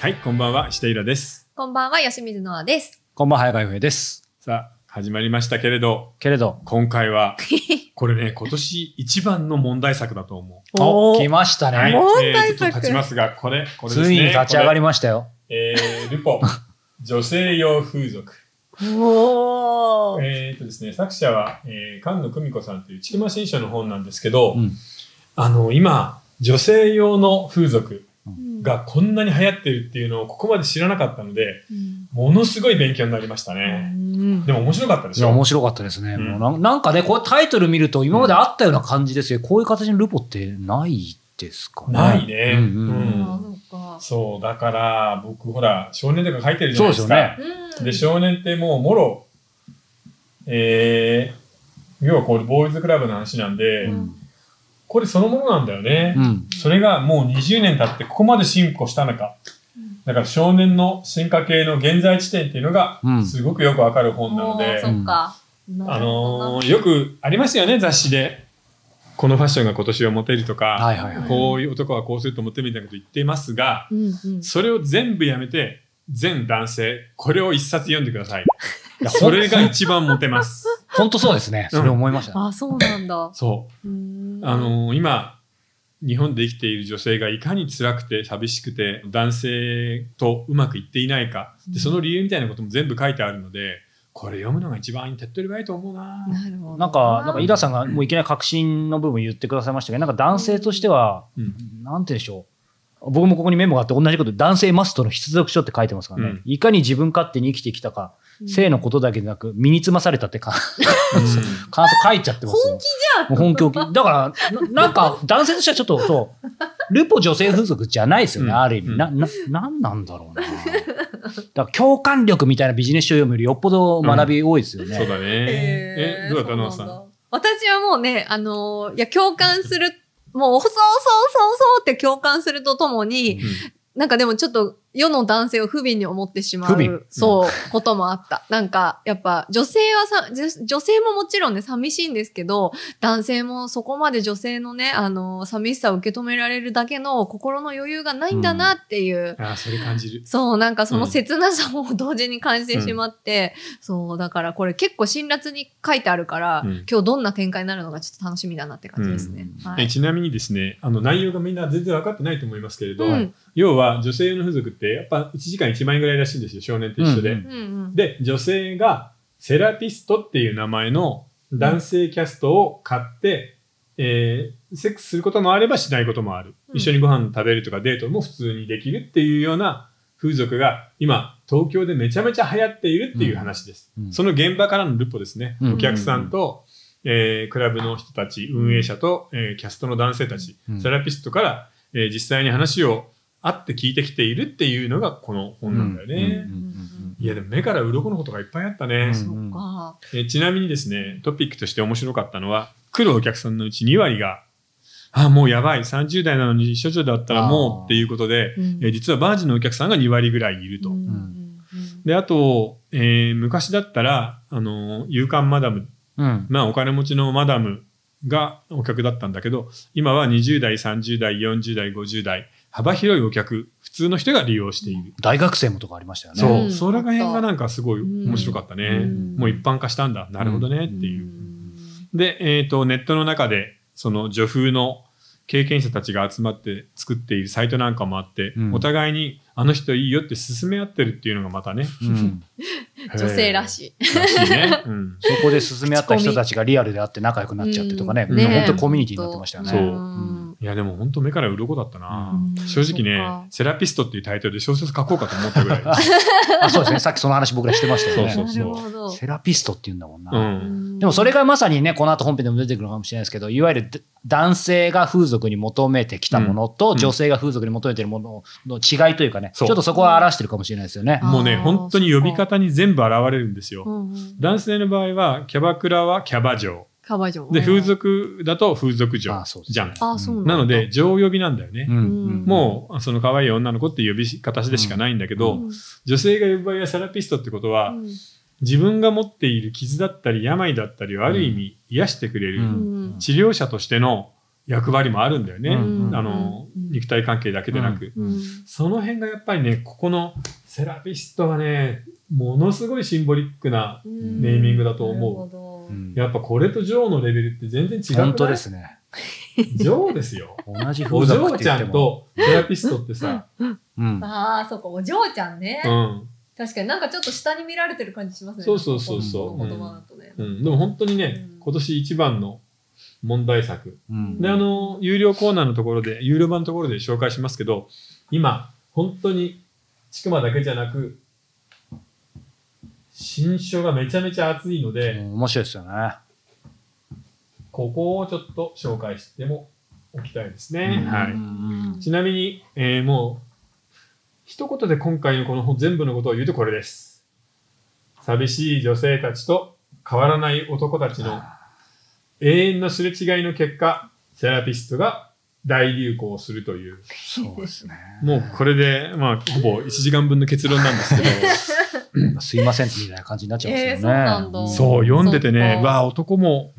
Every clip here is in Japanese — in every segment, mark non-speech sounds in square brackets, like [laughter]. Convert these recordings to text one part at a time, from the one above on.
はい、こんばんは、下平です。こんばんは、吉水のあです。こんばんは、早川洋平です。さあ、始まりましたけれど、けれど、今回は、これね、[laughs] 今年一番の問題作だと思お、お来ましたう。はい、ね。問えー題作ちょっと立ちますが、これ、これですね。ついに立ち上がりまましたよ。えー、ルポ、[laughs] 女性用風俗。おーえーとですね、作者は、えー、菅野久美子さんという千曲新書の本なんですけど、うんあの、今、女性用の風俗うんがこんなに流行ってるっていうのをここまで知らなかったので、うん。ものすごい勉強になりましたね。うん。でも面白かったでいや、しょ面白かったですね。うん。もうなんなんかね、こうタイトル見ると今まであったような感じですよ。こういう形のルポってないですかね。ないね。うんうんうん。そう、だから僕ほら、少年とか書いてるじゃないですか。ですようん。で、少年ってもうもろ、えー、要はこれボーイズクラブの話なんで、うんこれそのものなんだよね。うん。それがもう20年経ってここまで進歩したのか。だから少年の進化系の現在地点っていうのがうんすごくよくわかる本なので、そっか。あのーよくありますよね、雑誌で。このファッションが今年はモテるとか、はいはいはい。こういう男はこうするとモテるみたいなこと言っていますが、うんうんそれを全部やめて、全男性、これを一冊読んでください。[laughs] いやそれが一番モテます。本当そうですね。それ思いました。あ、そうなんだ。そうう。んあのー今、日本で生きている女性がいかに辛くて寂しくて男性とうまくいっていないか。で、その理由みたいなことも全部書いてあるので、これ読むのが一番手っ取り早いと思うな。なるほど。なんか、なんか、イラさんがもういきなり確信の部分言ってくださいましたけ？ど、なんか男性としては、うんなんて言うんでしょう。僕もここにメモがあって同じこと、男性マストの必読書って書いてますからね。うんいかに自分勝手に生きてきたか、性のことだけでなく、身につまされたって感想書いちゃってますよ。本気じゃん。もう本気大きいだから、ななんか、男性としてはちょっと、そう、ルポ女性風俗じゃないですよね、うんある意味。な、な、なんなんだろうな。だから共感力みたいなビジネス書を読むよりよっぽど学び多いですよね。そうだね。え、どうだったノアさん？私はもうね、あのーいや、共感する、もう、そうそうそうそうって共感するとともに、なんかでもちょっと世の男性を不憫に思ってしまう、そう、こともあった。[laughs] なんか、やっぱ女性はさ、女女性ももちろんね、寂しいんですけど、男性もそこまで女性のね、あの、寂しさを受け止められるだけの心の余裕がないんだなっていう、ああ、それ感じる。そう、なんかそのうん切なさも同時に感じてしまって、そう、だからこれ結構辛辣に書いてあるから、うん今日どんな展開になるのかちょっと楽しみだなって感じですね。はい。えちなみにですね、あの内容がみんな全然分かってないと思いますけれど、うん要は女性の風俗ってやっぱ1時間1万円ぐらいらしいんですよ、少年と一緒で。うんうんうん。で、女性がセラピストっていう名前の男性キャストを買って、えーセックスすることもあればしないこともある。うん一緒にご飯食べるとかデートも普通にできるっていうような風俗が今、東京でめちゃめちゃ流行っているっていう話です。うんその現場からのルポですね。うんお客さんと、えークラブの人たち、運営者と、えーキャストの男性たち、うんセラピストから、えー実際に話を会って聞いてきているっていうのがこの本なんだよね。いや、でも目から鱗のことがいっぱいあったね。うんそっか。えーちなみにですね、トピックとして面白かったのは、来るお客さんのうち2割が、あ、もうやばい、30代なのに処女だったらもうっていうことで、うんえー実はバージンのお客さんが2割ぐらいいると。うんうんうんで、あと、えー昔だったら、あのー、勇敢マダム、うん。まあお金持ちのマダムがお客だったんだけど、今は20代、30代、40代、50代、幅広いお客、普通の人が利用している。大学生もとかありましたよね。そう、うんそれが辺がなんかすごい面白かったね。うんもう一般化したんだ。なるほどね、っていう。で、えっ、と、ネットの中で、その女風の経験者たちが集まって作っているサイトなんかもあって、うんお互いにあの人いいよって勧め合ってるっていうのがまたね。うん女性らしい。い。らしいね。うん。[laughs] そこで進め合った人たちがリアルで会って仲良くなっちゃってとかね、うんもう本当にコミュニティになってましたよね。そううんいや、でも本当目から鱗だったな。うん正直ねセラピストっていうタイトルで小説書こうかと思ったぐらい。[laughs] あそうですね。さっきその話僕らしてましたよね。[laughs] そうそうなるほど。セラピストって言うんだもんな。うん。でもそれがまさにね、この後本編でも出てくるかもしれないですけど、いわゆる男性が風俗に求めてきたものと、うん女性が風俗に求めてるものの違いというかね、ちそうょっとそこは表してるかもしれないですよね。もうね、本当に呼び方に全部現れるんですよ。男性の場合は、キャバクラはキャバ嬢。カバ嬢。で、風俗だと風俗嬢あそうですじゃん。あ、そうなので、、嬢呼びなんだよね。もう、その可愛い女の子って呼び方でしかないんだけど、うん。女性が呼ぶ場合はセラピストってことは、うん。自分が持っている傷だったり病だったりをある意味癒してくれる、うん。治療者としての役割もあるんだよね。うん。あの、うん。肉体関係だけでなく。うん。その辺がやっぱりね、ここのセラピストがね、ものすごいシンボリックな、ネーミングだと思ううんやっぱこれとジョーのレベルって全然違う。本当ですね。ジョーですよ。同じお嬢ちゃん。とセラピストってさ、うん。ああ、そうか、お嬢ちゃんね。うん。確かになんかちょっと下に見られてる感じしますね。そうそうそうそうこの言葉だとね。うん。でも本当にねうん、今年一番の問題作。うんで、あの、有料コーナーのところで、有料版のところで紹介しますけど、今、本当に、ちくまだけじゃなく、新書がめちゃめちゃ熱いのうで、ん面白いですよね。ここをちょっと紹介してもおきたいですね。うんはい。うんちなみに、えーもう、一言で今回のこの本全部のことを言うとこれです。寂しい女性たちと変わらない男たちの永遠のすれ違いの結果、セラピストが大流行するという。そうですね。もうこれで、まあ、ほぼ1時間分の結論なんですけど、[laughs] すいませんみたいな感じになっちゃいますよね。えーそう読んでてね、わあ、男も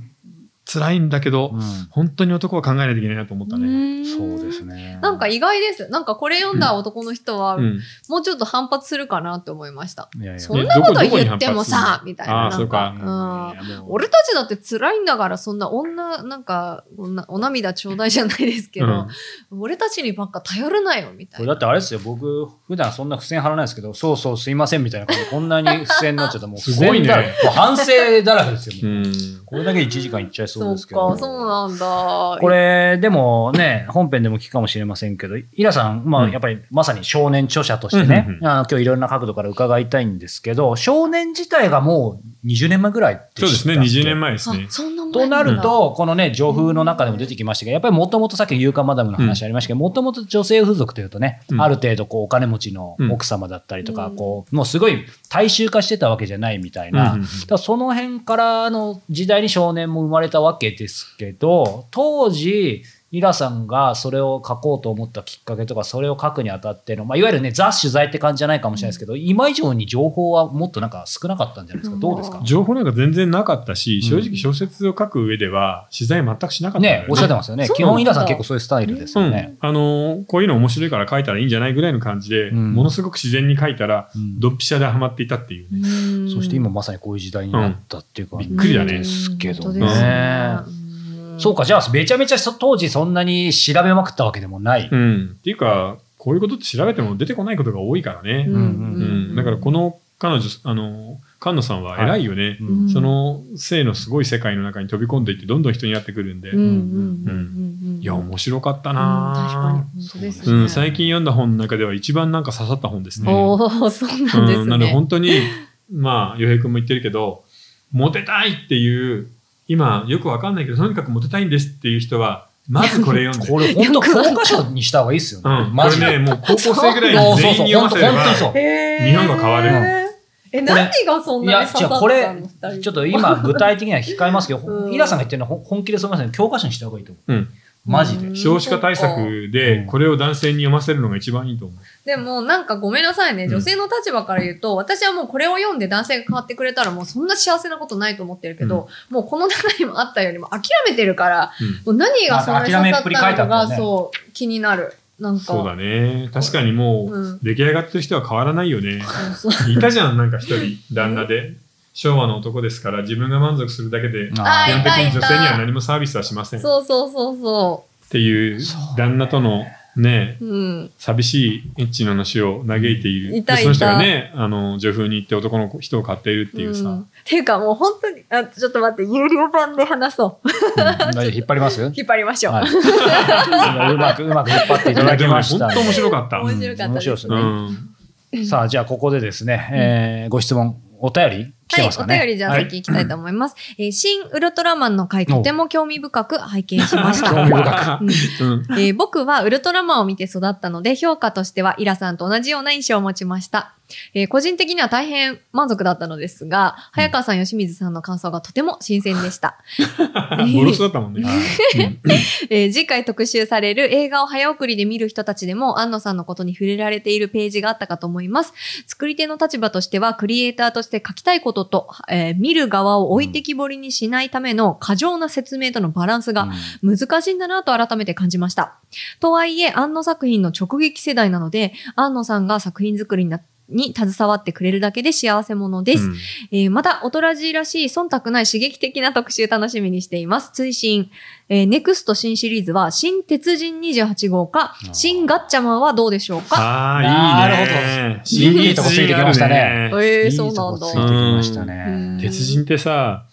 辛いんだけど、うん本当に男は考えないといけないなと思ったね。そうですね。なんか意外です。なんかこれ読んだ男の人は、うん。もうちょっと反発するかなって思いました。いやいやそんなこと言ってもさ、みたいな。ああ、なんそうか。うん俺たちだって辛いんだから、そんな女、なんか、おなお涙ちょうだいじゃないですけど、俺たちにばっか頼るなよ、みたいな。これだってあれですよ、僕、普段そんな付箋貼らないですけど、そうそう、すいませんみたいなこんなに付箋になっちゃったらもう、[laughs] すごいね付箋だらけもう反省だらけですよ。これだけで1時間いっちゃいそうですけど。そうか、そうなんだ。これ、でもね、本編でも聞くかもしれませんけど、イラさん、まあ、うんやっぱりまさに少年著者としてね、うんうんうんあの今日いろんな角度から伺いたいんですけど、少年自体がもう20年前ぐらいってそうですね、20年前ですね。あ、。そんな前となると、このね、情風の中でも出てきました。けど、やっぱりもともとさっきの勇敢マダムの話ありましたけど、もともと女性風俗というとね、うん。ある程度こうお金持ちの奥様だったりとか、うん。こう、もうすごい大衆化してたわけじゃないみたいな、だその辺からの時代に少年も生まれたわけですけど、当時、イラさんがそれを書こうと思ったきっかけとか、それを書くにあたっての、まあ、いわゆるね、ザ取材って感じじゃないかもしれないですけど、今以上に情報はもっとなんか少なかったんじゃないですか？どうですか？情報なんか全然なかったし、うん。正直小説を書く上では取材全くしなかったんだよね、おっしゃってますよね。基本イラさん結構そういうスタイルですうん。よね。あのーこういうの面白いから書いたらいいんじゃないぐらいの感じで、うん。ものすごく自然に書いたら、うん。ドンピシャでハマっていたっていうね。うんそして今まさにこういう時代になったっていうか、びっくりだね。ですけど本当ですねね。そうか、じゃあめちゃめちゃそ当時そんなに調べまくったわけでもない。うん。っていうか、こういうことって調べても出てこないことが多いからね。うんうん。だからこの彼女、あの、菅野さんは偉いよね。うんその性のすごい世界の中に飛び込んでいって、どんどん人にやってくるんで。うんうんうんうんいや、面白かったうん確かにな本当ですね。うん、最近読んだ本の中では一番なんか刺さった本ですね。おお、そうなんですね。うん、なので本当に、まあ、洋平君も言ってるけど、モテたいっていう、今よくわかんないけど、とにかくモテたいんですっていう人は、まずこれ読んで。これ本当教科書にした方がいいですよね。うん、こマジで。れね、もう高校生ぐらいに全員に読ませれば、本当にそう。へー日本が変わるえ、何がそんなに刺さったのこれちょっと今具体的には控えますけど、うんイラさんが言ってるのは本気でそう思いますね。教科書にした方がいいと思う。うんマジでうん。少子化対策うで、んこれを男性に読ませるのが一番いいと思う。でもなんかごめんなさいね、うん女性の立場から言うと、私はもうこれを読んで男性が変わってくれたらもうそんな幸せなことないと思ってるけど、もうこの中にもあったようにもう諦めてるから、もう何がそんなに刺さったのが、そう、気になる。なんか。そうだね。確かにもうんう、出来上がってる人は変わらないよね。いたじゃん、なんか一人、旦那で。昭和の男ですから、自分が満足するだけで、あ基本的に女性には何もサービスはしません。っそうそうそうそていうそう旦那とのね、う。うん。寂しいエッチな話を嘆いている。いたでその人がね、あの、女風に行って男の人を買っているっていうさ。んっていうかもう本当に、あ、ちょっと待って、有料版で話そう。大丈夫引っ張ります？[laughs] 引っ張りましょう。はい、[laughs] うまく、うまく引っ張っていただきました、本当面白かった。面白かったう面白いですね。ん。さあ、じゃあここでですね、えーご質問、お便り来てはい、ますかね。お便りじゃあはい先行きたいと思います。えー新ウルトラマンの回、とても興味深く拝見しました。興味深うんうん。えー僕はウルトラマンを見て育ったので、評価としてはイラさんと同じような印象を持ちました。えー個人的には大変満足だったのですが、早川さん、吉水さんの感想がとても新鮮でした。[laughs] ボロスだったもんね。うん [laughs] えー次回特集される映画を早送りで見る人たちでも、安野さんのことに触れられているページがあったかと思います。作り手の立場としては、クリエイターとして書きたいことと、えー見る側を置いてきぼりにしないための過剰な説明とのバランスが難しいんだなと改めて感じました。とはいえ、安野作品の直撃世代なので、安野さんが作品作りになに携わってくれるだけで幸せ者です。うんえーまた、おとらじらしい忖度ない刺激的な特集楽しみにしています。追伸、えー、ネクスト新シリーズは、新鉄人28号か、ー新ガッチャマンはどうでしょうか？ああ、いいね。いいとこついてきましたねえー、いいそうなんだ。とこついてきましたうんね。鉄人ってさ、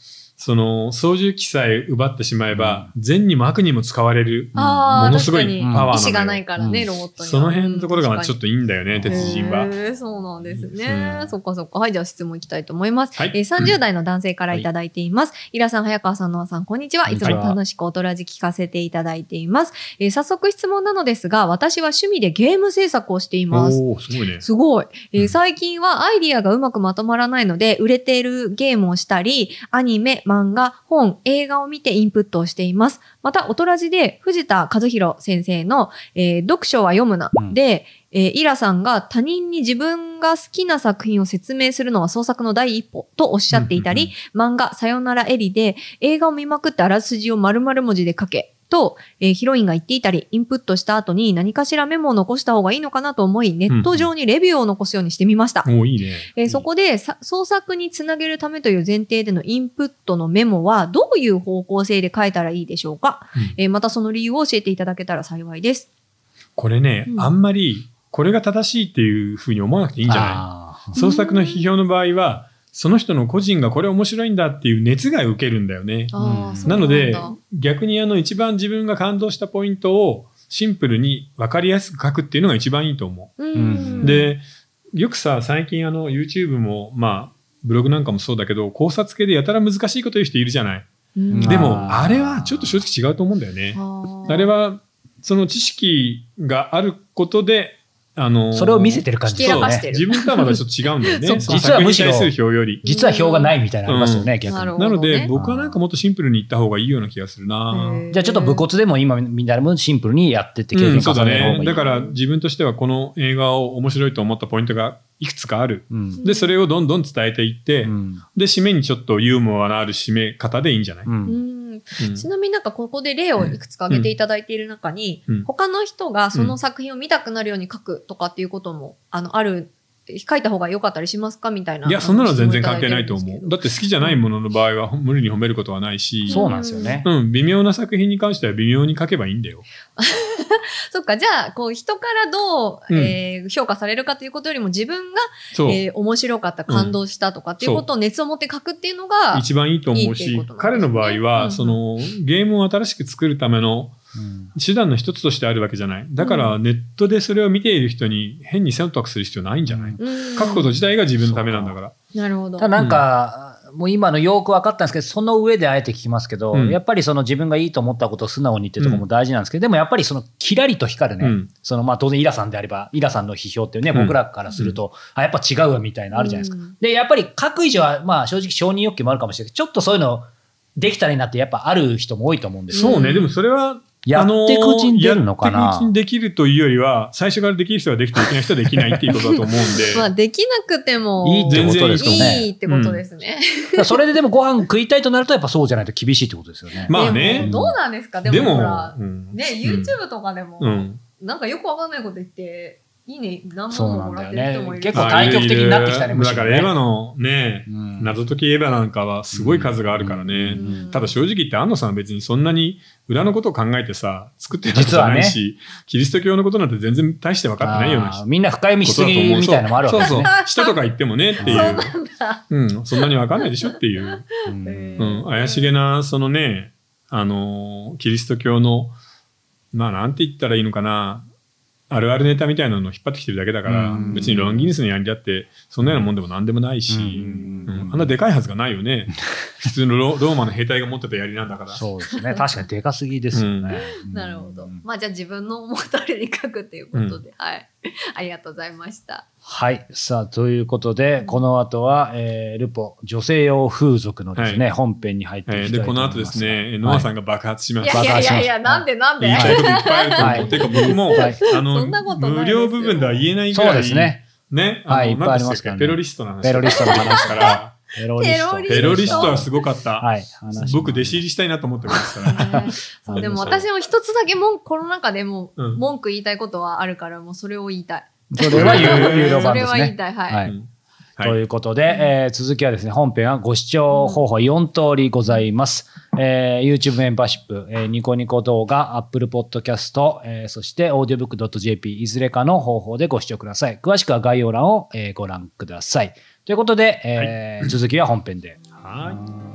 その操縦機さえ奪ってしまえば、善にも悪にも使われる、ああ、ものすごいパワーなのよ意志がないからね、うんロボットには。その辺のところがちょっとといいんだよね、鉄人は。そうなんですね。うんそっかそっか。はい、じゃあ質問いきたいと思います。はいえー30代の男性からいただいています。イラさん、早川さん、ノアさん、こんにちは。いつも楽しくおとらじ聞かせていただいています。えー早速質問なのですが、私は趣味でゲーム制作をしています。おおすごいね。すごい、え最近はアイディアがうまくまとまらないので、売れているゲームをしたり、アニメ、漫画、本、映画を見てインプットをしています。また、おとらじで藤田和弘先生の、えー読書は読むな。うんで、えーイラさんが他人に自分が好きな作品を説明するのは創作の第一歩とおっしゃっていたり、漫画、さよならエリで映画を見まくってあらすじを丸々文字で書け。と、えーヒロインが言っていたり、インプットした後に何かしらメモを残した方がいいのかなと思い、ネット上にレビューを残すようにしてみました。おおいいね。えーそこでさ創作につなげるためという前提でのインプットのメモはどういう方向性で書いたらいいでしょうか、うん。えーまたその理由を教えていただけたら幸いです。これね、うん。あんまり、これが正しいっていうふうに思わなくていいんじゃない？創作の批評の場合は、その人の個人がこれ面白いんだっていう熱が受けるんだよね。なので、逆にあの一番自分が感動したポイントをシンプルに分かりやすく書くっていうのが一番いいと思うう。で、よくさ、最近あの YouTube も、まあ、ブログなんかもそうだけど、考察系でやたら難しいこと言う人いるじゃない。うんでも、あれはちょっと正直違うと思うんだよね。あれは、その知識があることで、あのーそれを見せてる感じひけらかしてる自分とはまだちょっと違うんだよね。実はむしろ作品に対する表より。実は票がないみたいなのありますよね、うん逆に。なので、ね僕はなんかもっとシンプルに言った方がいいような気がするな。じゃあちょっと武骨でも今みんなもシンプルにやってって経験うん、そうだ重ねる方がいい。ね。だから自分としてはこの映画を面白いと思ったポイントがいくつかある。うん、で、それをどんどん伝えていって、うんで、締めにちょっとユーモアのある締め方でいいんじゃない、ちなみになんかここで例をいくつか挙げていただいている中に、うん他の人がその作品を見たくなるように書くとかっていうことも、あの、ある、書いた方が良かったりしますかみたいな。いや、そんなのは全然関係ないと思う。だって好きじゃないものの場合は無理に褒めることはないし、そうなんですよね。うん、微妙な作品に関しては微妙に書けばいいんだよ。[laughs] そっか、じゃあ、こう、人からどう、うん。えー評価されるかということよりも、自分が、そう。えー面白かった、感動したとかっていうことを熱を持って書くっていうのが、一番いいと思ういいいね。彼の場合は、うん。そのゲームを新しく作るためのうん手段の一つとしてあるわけじゃない。だからネットでそれを見ている人に変に忖度する必要ないんじゃない、うん。書くこと自体が自分のためなんだから。なるほど。ただなんか、もう今のよく分かったんですけど、その上であえて聞きますけど、うんやっぱりその自分がいいと思ったことを素直にっていうところも大事なんですけど、でもやっぱりそのキラリと光るね、うんそのまあ当然イラさんであれば、イラさんの批評っていうね、うん僕らからすると、あ、やっぱ違うわみたいなのあるじゃないですか。うんで、やっぱり書く以上は、まあ正直承認欲求もあるかもしれないけど、ちょっとそういうのできたらいいなってやっぱある人も多いと思うんですよ。そうね。でもそれは、やっていくうちに出るのかな？やっていくうちにできるというよりは、最初からできる人ができてできない人はできないっていうことだと思うんで。[laughs] まあ、できなくても、いいってことですよね。いいってことですね。だからそれででもご飯食いたいとなると、やっぱそうじゃないと厳しいってことですよね。まあでねも。どうなんですか？ででももほら、うんね、YouTube とかでも、うん。なんかよくわかんないこと言って、いいね、何万ももらってる人もいる。結構対極的になってきたねあむしろね。だからエヴァのね、うん。謎解きエヴァなんかはすごい数があるからね。うん。ただ正直言って安野さんは別にそんなに裏のことを考えてさ、作ってるわけじゃないし、キリスト教のことなんて全然大して分かってないようなみんな深読みしすぎみたいなのもあるわけね。そうそう。[laughs] 人とか言ってもねっていう。そうなんそんなに分かんないでしょっていう。うん。怪しげな、そのね、あのーキリスト教の、まあなんて言ったらいいのかな、あるあるネタみたいなのを引っ張ってきてるだけだから、うん別にロンギヌスのやりだって、そんなようなもんでもなんでもないし、あんなでかいはずがないよね。[laughs] 普通のロローマの兵隊が持ってた槍なんだから。そうですね。確かにでかすぎですよね。なるほどうん。まあじゃあ自分の思う通りに書くっていうことで、はい。[laughs] ありがとうございました。はい。さあ、ということで、この後は、えールポ、女性用風俗のですね、は本編に入っていきたいと思います。の後ですね、はいノアさんが爆発しまいす。やいやいやいや、爆なんでなんで？言いたいこといっぱいあると思う。はいてか僕も、はいあの、無料部分では言えないぐらい、そうですね。ね、はいのいっぱいありますからねペロリストの話ペロリストの話から、ペロリスト。ペロリストはすごかった。はい。話僕、弟子入りしたいなと思ってますから。ねそうでも私も一つだけ文句、この中でもうん文句言いたいことはあるから、もうそれを言いたい。それは有有料そ版ですね。れは言いたい。はい。ということで、えー続きはですね、本編はご視聴方法4通りございます。えー YouTube メンバーシップ、えーニコニコ動画、Apple Podcast、えーそして audiobook.jp いずれかの方法でご視聴ください。詳しくは概要欄を、えーご覧ください。ということで、えー続きは本編で。はい。